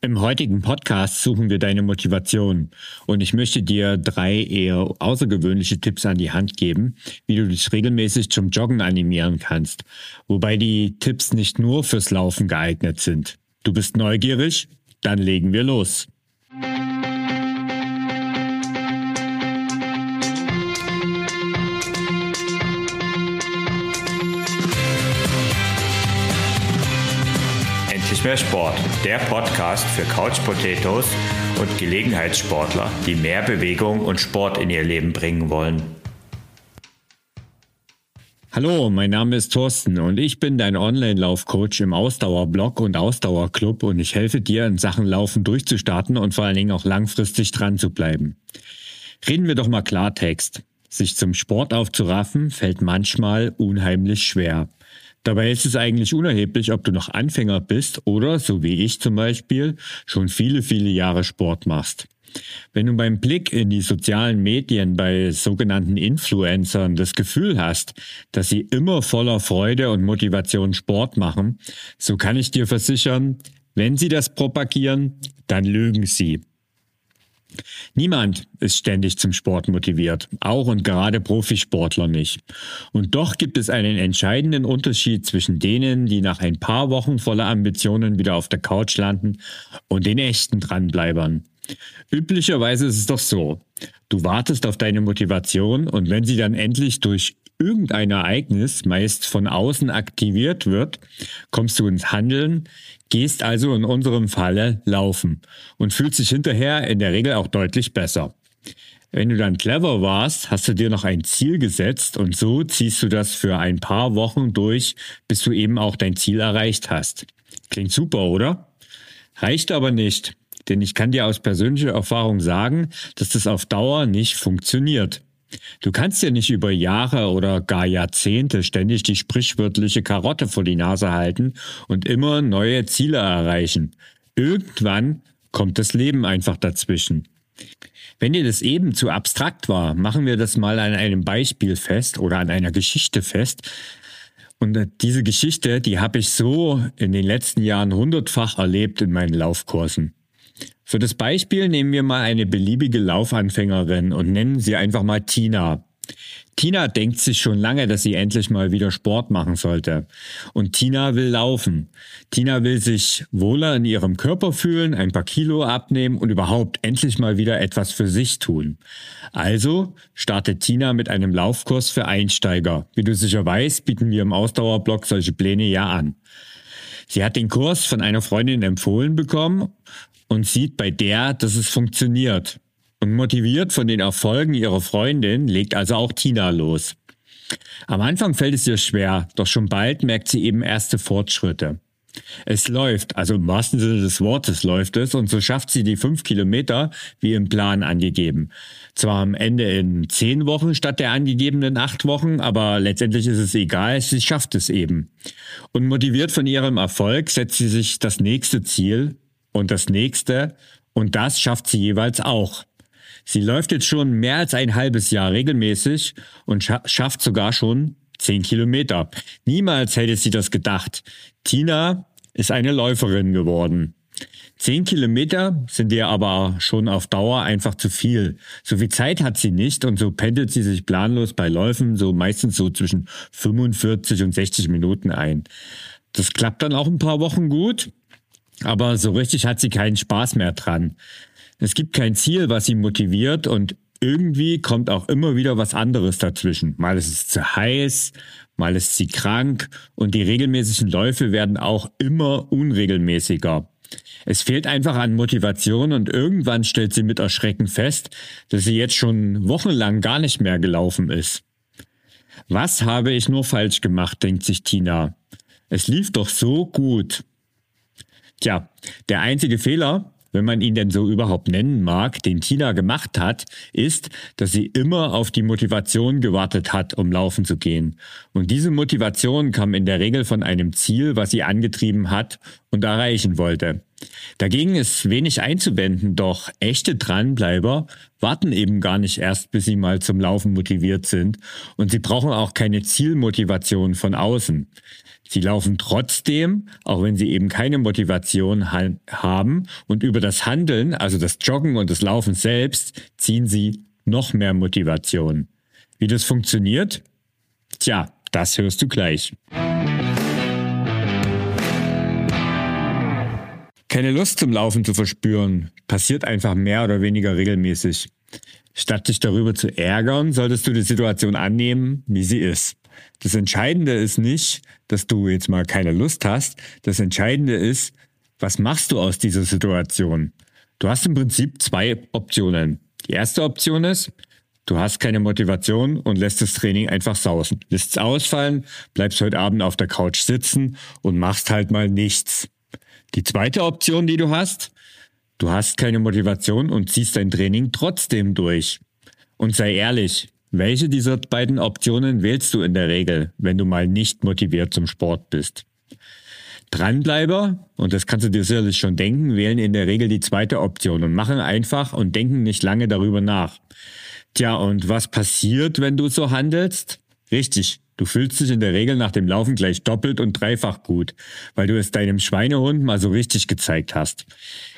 Im heutigen Podcast suchen wir deine Motivation und ich möchte dir drei eher außergewöhnliche Tipps an die Hand geben, wie du dich regelmäßig zum Joggen animieren kannst, wobei die Tipps nicht nur fürs Laufen geeignet sind. Du bist neugierig? Dann legen wir los. Mehr Sport, der Podcast für Couch Potatoes und Gelegenheitssportler, die mehr Bewegung und Sport in ihr Leben bringen wollen. Hallo, mein Name ist Thorsten und ich bin dein Online-Laufcoach im Ausdauerblog und Ausdauerclub und ich helfe dir in Sachen Laufen durchzustarten und vor allen Dingen auch langfristig dran zu bleiben. Reden wir doch mal Klartext. Sich zum Sport aufzuraffen fällt manchmal unheimlich schwer. Dabei ist es eigentlich unerheblich, ob du noch Anfänger bist oder, so wie ich zum Beispiel, schon viele, viele Jahre Sport machst. Wenn du beim Blick in die sozialen Medien bei sogenannten Influencern das Gefühl hast, dass sie immer voller Freude und Motivation Sport machen, so kann ich dir versichern, wenn sie das propagieren, dann lügen sie. Niemand ist ständig zum Sport motiviert, auch und gerade Profisportler nicht. Und doch gibt es einen entscheidenden Unterschied zwischen denen, die nach ein paar Wochen voller Ambitionen wieder auf der Couch landen und den echten Dranbleibern. Üblicherweise ist es doch so, du wartest auf deine Motivation und wenn sie dann endlich durch irgendein Ereignis, meist von außen aktiviert wird, kommst du ins Handeln, gehst also in unserem Falle laufen und fühlst dich hinterher in der Regel auch deutlich besser. Wenn du dann clever warst, hast du dir noch ein Ziel gesetzt und so ziehst du das für ein paar Wochen durch, bis du eben auch dein Ziel erreicht hast. Klingt super, oder? Reicht aber nicht, denn ich kann dir aus persönlicher Erfahrung sagen, dass das auf Dauer nicht funktioniert. Du kannst ja nicht über Jahre oder gar Jahrzehnte ständig die sprichwörtliche Karotte vor die Nase halten und immer neue Ziele erreichen. Irgendwann kommt das Leben einfach dazwischen. Wenn dir das eben zu abstrakt war, machen wir das mal an einem Beispiel fest oder an einer Geschichte fest. Und diese Geschichte, die habe ich so in den letzten Jahren hundertfach erlebt in meinen Laufkursen. Für das Beispiel nehmen wir mal eine beliebige Laufanfängerin und nennen sie einfach mal Tina. Tina denkt sich schon lange, dass sie endlich mal wieder Sport machen sollte. Und Tina will laufen. Tina will sich wohler in ihrem Körper fühlen, ein paar Kilo abnehmen und überhaupt endlich mal wieder etwas für sich tun. Also startet Tina mit einem Laufkurs für Einsteiger. Wie du sicher weißt, bieten wir im Ausdauerblock solche Pläne ja an. Sie hat den Kurs von einer Freundin empfohlen bekommen und sieht bei der, dass es funktioniert. Und motiviert von den Erfolgen ihrer Freundin legt also auch Tina los. Am Anfang fällt es ihr schwer, doch schon bald merkt sie eben erste Fortschritte. Es läuft, also im wahrsten Sinne des Wortes läuft es und so schafft sie die fünf Kilometer wie im Plan angegeben. Zwar am Ende in zehn Wochen statt der angegebenen acht Wochen, aber letztendlich ist es egal, sie schafft es eben. Und motiviert von ihrem Erfolg setzt sie sich das nächste Ziel und das nächste und das schafft sie jeweils auch. Sie läuft jetzt schon mehr als ein halbes Jahr regelmäßig und scha schafft sogar schon zehn Kilometer. Niemals hätte sie das gedacht. Tina ist eine Läuferin geworden. Zehn Kilometer sind ihr aber schon auf Dauer einfach zu viel. So viel Zeit hat sie nicht und so pendelt sie sich planlos bei Läufen so meistens so zwischen 45 und 60 Minuten ein. Das klappt dann auch ein paar Wochen gut, aber so richtig hat sie keinen Spaß mehr dran. Es gibt kein Ziel, was sie motiviert und irgendwie kommt auch immer wieder was anderes dazwischen. Mal ist es zu heiß, mal ist sie krank und die regelmäßigen Läufe werden auch immer unregelmäßiger. Es fehlt einfach an Motivation und irgendwann stellt sie mit Erschrecken fest, dass sie jetzt schon wochenlang gar nicht mehr gelaufen ist. Was habe ich nur falsch gemacht, denkt sich Tina. Es lief doch so gut. Tja, der einzige Fehler, wenn man ihn denn so überhaupt nennen mag, den Tina gemacht hat, ist, dass sie immer auf die Motivation gewartet hat, um laufen zu gehen. Und diese Motivation kam in der Regel von einem Ziel, was sie angetrieben hat und erreichen wollte. Dagegen ist wenig einzuwenden, doch echte Dranbleiber warten eben gar nicht erst, bis sie mal zum Laufen motiviert sind und sie brauchen auch keine Zielmotivation von außen. Sie laufen trotzdem, auch wenn sie eben keine Motivation haben und über das Handeln, also das Joggen und das Laufen selbst, ziehen sie noch mehr Motivation. Wie das funktioniert? Tja, das hörst du gleich. Keine Lust zum Laufen zu verspüren, passiert einfach mehr oder weniger regelmäßig. Statt dich darüber zu ärgern, solltest du die Situation annehmen, wie sie ist. Das Entscheidende ist nicht, dass du jetzt mal keine Lust hast. Das Entscheidende ist, was machst du aus dieser Situation? Du hast im Prinzip zwei Optionen. Die erste Option ist, du hast keine Motivation und lässt das Training einfach sausen. Lässt es ausfallen, bleibst heute Abend auf der Couch sitzen und machst halt mal nichts. Die zweite Option, die du hast, du hast keine Motivation und ziehst dein Training trotzdem durch. Und sei ehrlich, welche dieser beiden Optionen wählst du in der Regel, wenn du mal nicht motiviert zum Sport bist? Dranbleiber, und das kannst du dir sicherlich schon denken, wählen in der Regel die zweite Option und machen einfach und denken nicht lange darüber nach. Tja, und was passiert, wenn du so handelst? Richtig, Du fühlst dich in der Regel nach dem Laufen gleich doppelt und dreifach gut, weil du es deinem Schweinehund mal so richtig gezeigt hast.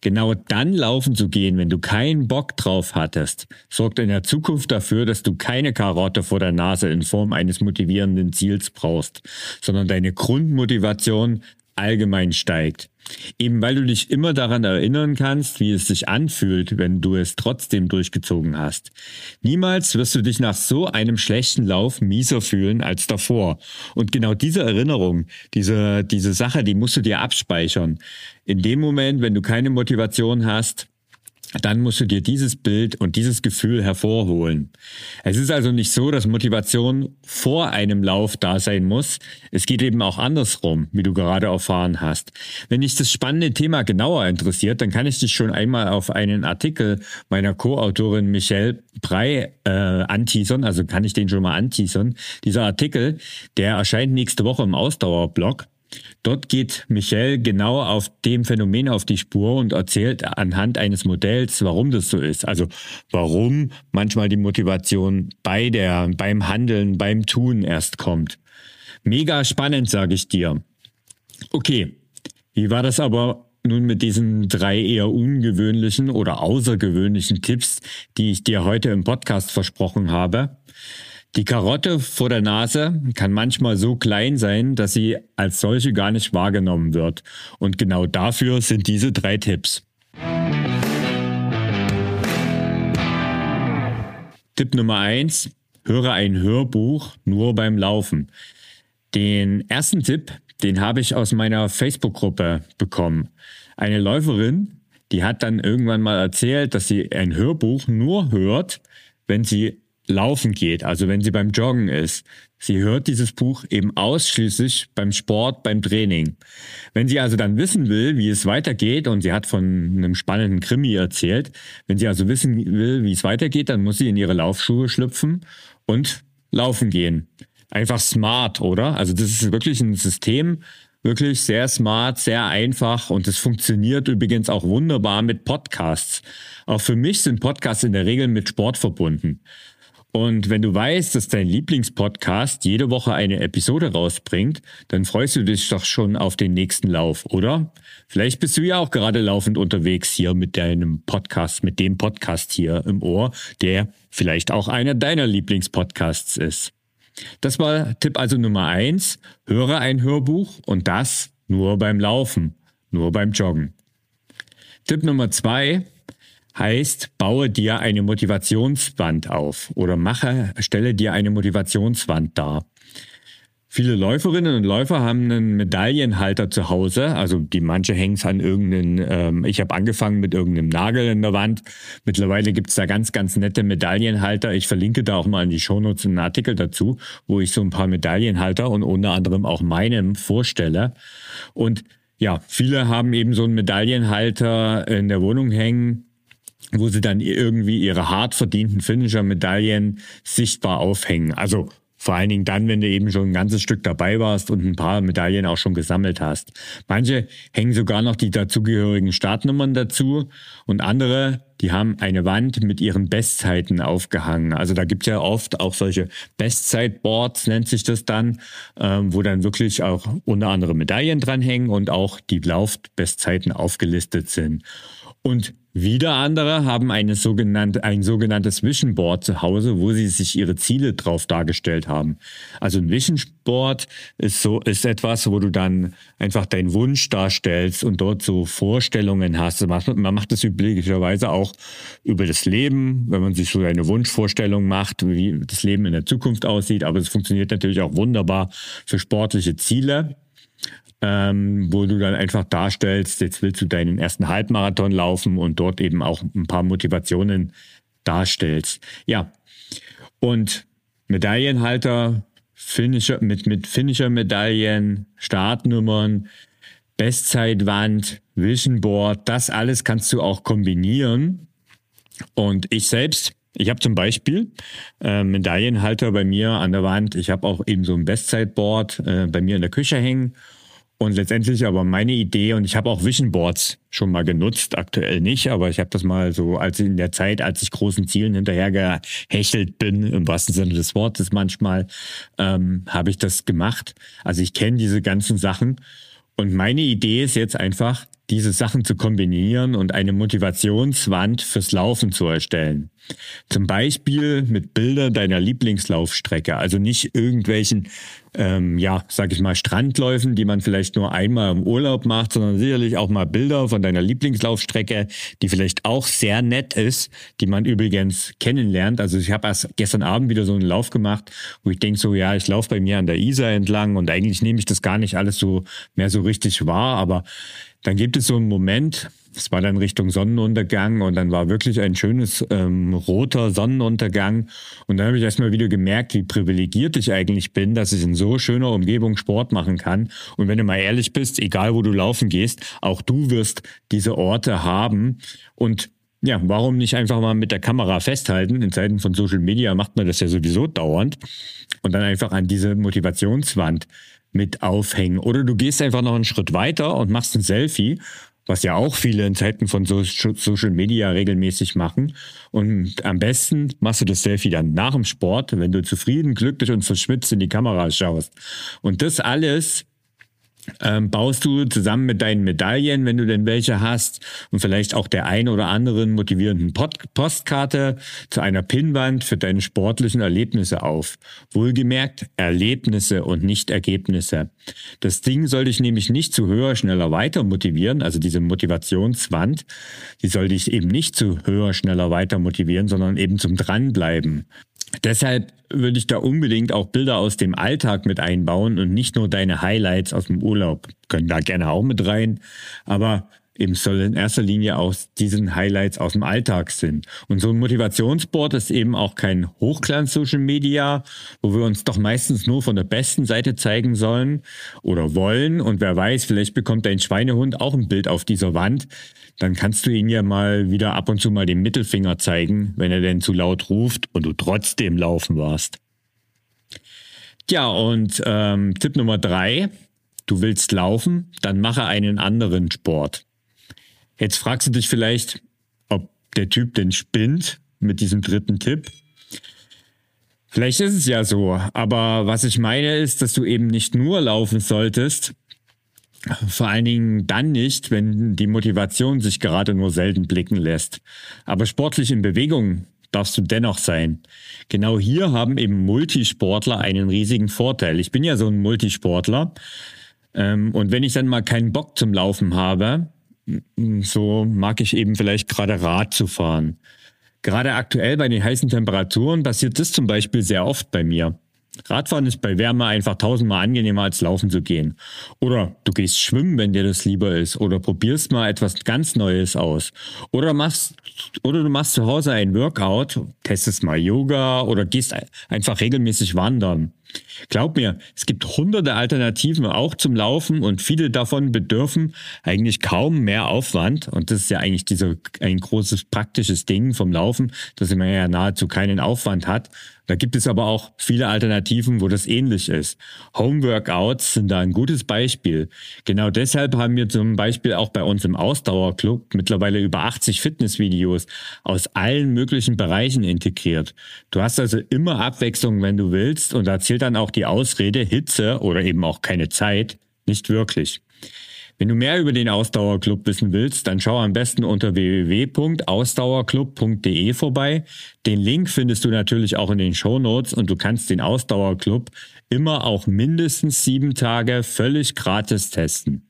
Genau dann laufen zu gehen, wenn du keinen Bock drauf hattest, sorgt in der Zukunft dafür, dass du keine Karotte vor der Nase in Form eines motivierenden Ziels brauchst, sondern deine Grundmotivation allgemein steigt. Eben weil du dich immer daran erinnern kannst, wie es sich anfühlt, wenn du es trotzdem durchgezogen hast. Niemals wirst du dich nach so einem schlechten Lauf mieser fühlen als davor. Und genau diese Erinnerung, diese, diese Sache, die musst du dir abspeichern. In dem Moment, wenn du keine Motivation hast, dann musst du dir dieses Bild und dieses Gefühl hervorholen. Es ist also nicht so, dass Motivation vor einem Lauf da sein muss. Es geht eben auch andersrum, wie du gerade erfahren hast. Wenn dich das spannende Thema genauer interessiert, dann kann ich dich schon einmal auf einen Artikel meiner Co-Autorin Michelle Brey äh, anteasern, also kann ich den schon mal anteasern. Dieser Artikel, der erscheint nächste Woche im Ausdauerblog. Dort geht Michel genau auf dem Phänomen auf die Spur und erzählt anhand eines Modells, warum das so ist. Also warum manchmal die Motivation bei der, beim Handeln, beim Tun erst kommt. Mega spannend, sage ich dir. Okay, wie war das aber nun mit diesen drei eher ungewöhnlichen oder außergewöhnlichen Tipps, die ich dir heute im Podcast versprochen habe? Die Karotte vor der Nase kann manchmal so klein sein, dass sie als solche gar nicht wahrgenommen wird. Und genau dafür sind diese drei Tipps. Tipp Nummer eins: Höre ein Hörbuch nur beim Laufen. Den ersten Tipp, den habe ich aus meiner Facebook-Gruppe bekommen. Eine Läuferin, die hat dann irgendwann mal erzählt, dass sie ein Hörbuch nur hört, wenn sie laufen geht, also wenn sie beim Joggen ist. Sie hört dieses Buch eben ausschließlich beim Sport, beim Training. Wenn sie also dann wissen will, wie es weitergeht, und sie hat von einem spannenden Krimi erzählt, wenn sie also wissen will, wie es weitergeht, dann muss sie in ihre Laufschuhe schlüpfen und laufen gehen. Einfach smart, oder? Also das ist wirklich ein System, wirklich sehr smart, sehr einfach und es funktioniert übrigens auch wunderbar mit Podcasts. Auch für mich sind Podcasts in der Regel mit Sport verbunden. Und wenn du weißt, dass dein Lieblingspodcast jede Woche eine Episode rausbringt, dann freust du dich doch schon auf den nächsten Lauf, oder? Vielleicht bist du ja auch gerade laufend unterwegs hier mit deinem Podcast, mit dem Podcast hier im Ohr, der vielleicht auch einer deiner Lieblingspodcasts ist. Das war Tipp also Nummer eins. Höre ein Hörbuch und das nur beim Laufen, nur beim Joggen. Tipp Nummer zwei heißt, baue dir eine Motivationswand auf oder mache, stelle dir eine Motivationswand dar. Viele Läuferinnen und Läufer haben einen Medaillenhalter zu Hause, also die manche hängen es an irgendeinen, ähm, ich habe angefangen mit irgendeinem Nagel in der Wand. Mittlerweile gibt es da ganz, ganz nette Medaillenhalter. Ich verlinke da auch mal in die Shownotes einen Artikel dazu, wo ich so ein paar Medaillenhalter und unter anderem auch meinem vorstelle. Und ja, viele haben eben so einen Medaillenhalter in der Wohnung hängen, wo sie dann irgendwie ihre hart verdienten Finisher-Medaillen sichtbar aufhängen. Also Vor allen Dingen dann, wenn du eben schon ein ganzes Stück dabei warst und ein paar Medaillen auch schon gesammelt hast. Manche hängen sogar noch die dazugehörigen Startnummern dazu und andere, die haben eine Wand mit ihren Bestzeiten aufgehangen. Also da gibt es ja oft auch solche Bestzeitboards, nennt sich das dann, ähm, wo dann wirklich auch unter anderem Medaillen dranhängen und auch die Laufbestzeiten aufgelistet sind. Und wieder andere haben eine sogenannte, ein sogenanntes Vision Board zu Hause, wo sie sich ihre Ziele drauf dargestellt haben. Also ein Vision Board ist so, ist etwas, wo du dann einfach deinen Wunsch darstellst und dort so Vorstellungen hast. Man macht das üblicherweise auch über das Leben, wenn man sich so eine Wunschvorstellung macht, wie das Leben in der Zukunft aussieht. Aber es funktioniert natürlich auch wunderbar für sportliche Ziele ähm, wo du dann einfach darstellst, jetzt willst du deinen ersten Halbmarathon laufen und dort eben auch ein paar Motivationen darstellst. Ja, und Medaillenhalter, Finisher, mit, mit Finisher-Medaillen, Startnummern, Bestzeitwand, Vision Board, das alles kannst du auch kombinieren. Und ich selbst, ich habe zum Beispiel äh, Medaillenhalter bei mir an der Wand. Ich habe auch eben so ein Bestzeitboard äh, bei mir in der Küche hängen und letztendlich aber meine Idee, und ich habe auch Vision Boards schon mal genutzt, aktuell nicht, aber ich habe das mal so, als in der Zeit, als ich großen Zielen hinterhergehechelt bin, im wahrsten Sinne des Wortes manchmal, ähm, habe ich das gemacht. Also ich kenne diese ganzen Sachen. Und meine Idee ist jetzt einfach, diese Sachen zu kombinieren und eine Motivationswand fürs Laufen zu erstellen. Zum Beispiel mit Bildern deiner Lieblingslaufstrecke, also nicht irgendwelchen, ähm, ja, sag ich mal, Strandläufen, die man vielleicht nur einmal im Urlaub macht, sondern sicherlich auch mal Bilder von deiner Lieblingslaufstrecke, die vielleicht auch sehr nett ist, die man übrigens kennenlernt. Also ich habe erst gestern Abend wieder so einen Lauf gemacht, wo ich denke so, ja, ich laufe bei mir an der Isar entlang und eigentlich nehme ich das gar nicht alles so mehr so richtig wahr, aber dann gibt es so einen Moment, es war dann Richtung Sonnenuntergang und dann war wirklich ein schönes ähm, roter Sonnenuntergang. Und dann habe ich erstmal wieder gemerkt, wie privilegiert ich eigentlich bin, dass ich in so schöner Umgebung Sport machen kann. Und wenn du mal ehrlich bist, egal wo du laufen gehst, auch du wirst diese Orte haben. Und ja, warum nicht einfach mal mit der Kamera festhalten? In Zeiten von Social Media macht man das ja sowieso dauernd. Und dann einfach an diese Motivationswand mit aufhängen. Oder du gehst einfach noch einen Schritt weiter und machst ein Selfie was ja auch viele in Zeiten von Social Media regelmäßig machen. Und am besten machst du das Selfie dann nach dem Sport, wenn du zufrieden, glücklich und verschwitzt in die Kamera schaust. Und das alles ähm, baust du zusammen mit deinen Medaillen, wenn du denn welche hast, und vielleicht auch der ein oder anderen motivierenden Pod Postkarte zu einer Pinnwand für deine sportlichen Erlebnisse auf. Wohlgemerkt Erlebnisse und nicht Ergebnisse. Das Ding soll dich nämlich nicht zu höher, schneller, weiter motivieren, also diese Motivationswand, die soll dich eben nicht zu höher, schneller, weiter motivieren, sondern eben zum Dranbleiben. Deshalb würde ich da unbedingt auch Bilder aus dem Alltag mit einbauen und nicht nur deine Highlights aus dem Urlaub. Können da gerne auch mit rein, aber eben soll in erster Linie aus diesen Highlights aus dem Alltag sind. Und so ein Motivationsboard ist eben auch kein Hochglanz-Social Media, wo wir uns doch meistens nur von der besten Seite zeigen sollen oder wollen. Und wer weiß, vielleicht bekommt dein Schweinehund auch ein Bild auf dieser Wand dann kannst du ihn ja mal wieder ab und zu mal den Mittelfinger zeigen, wenn er denn zu laut ruft und du trotzdem laufen warst. Ja, und ähm, Tipp Nummer drei, du willst laufen, dann mache einen anderen Sport. Jetzt fragst du dich vielleicht, ob der Typ denn spinnt mit diesem dritten Tipp. Vielleicht ist es ja so, aber was ich meine ist, dass du eben nicht nur laufen solltest, vor allen Dingen dann nicht, wenn die Motivation sich gerade nur selten blicken lässt. Aber sportlich in Bewegung darfst du dennoch sein. Genau hier haben eben Multisportler einen riesigen Vorteil. Ich bin ja so ein Multisportler. Ähm, und wenn ich dann mal keinen Bock zum Laufen habe, so mag ich eben vielleicht gerade Rad zu fahren. Gerade aktuell bei den heißen Temperaturen passiert das zum Beispiel sehr oft bei mir. Radfahren ist bei Wärme einfach tausendmal angenehmer als laufen zu gehen. Oder du gehst schwimmen, wenn dir das lieber ist. Oder probierst mal etwas ganz Neues aus. Oder machst, oder du machst zu Hause ein Workout, testest mal Yoga oder gehst einfach regelmäßig wandern. Glaub mir, es gibt hunderte Alternativen auch zum Laufen und viele davon bedürfen eigentlich kaum mehr Aufwand. Und das ist ja eigentlich dieser, ein großes praktisches Ding vom Laufen, dass man ja nahezu keinen Aufwand hat. Da gibt es aber auch viele Alternativen, wo das ähnlich ist. Homeworkouts sind da ein gutes Beispiel. Genau deshalb haben wir zum Beispiel auch bei uns im Ausdauerclub mittlerweile über 80 Fitnessvideos aus allen möglichen Bereichen integriert. Du hast also immer Abwechslung, wenn du willst, und da zählt dann auch die Ausrede Hitze oder eben auch keine Zeit nicht wirklich. Wenn du mehr über den Ausdauerclub wissen willst, dann schau am besten unter www.ausdauerclub.de vorbei. Den Link findest du natürlich auch in den Show Notes und du kannst den Ausdauerclub immer auch mindestens sieben Tage völlig gratis testen.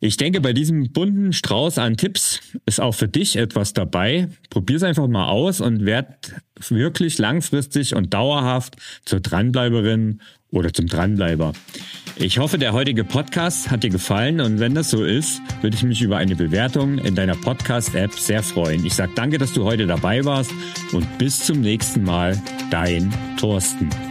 Ich denke, bei diesem bunten Strauß an Tipps ist auch für dich etwas dabei. Probier's einfach mal aus und werd wirklich langfristig und dauerhaft zur Dranbleiberin oder zum Dranbleiber. Ich hoffe, der heutige Podcast hat dir gefallen und wenn das so ist, würde ich mich über eine Bewertung in deiner Podcast-App sehr freuen. Ich sage danke, dass du heute dabei warst und bis zum nächsten Mal, dein Thorsten.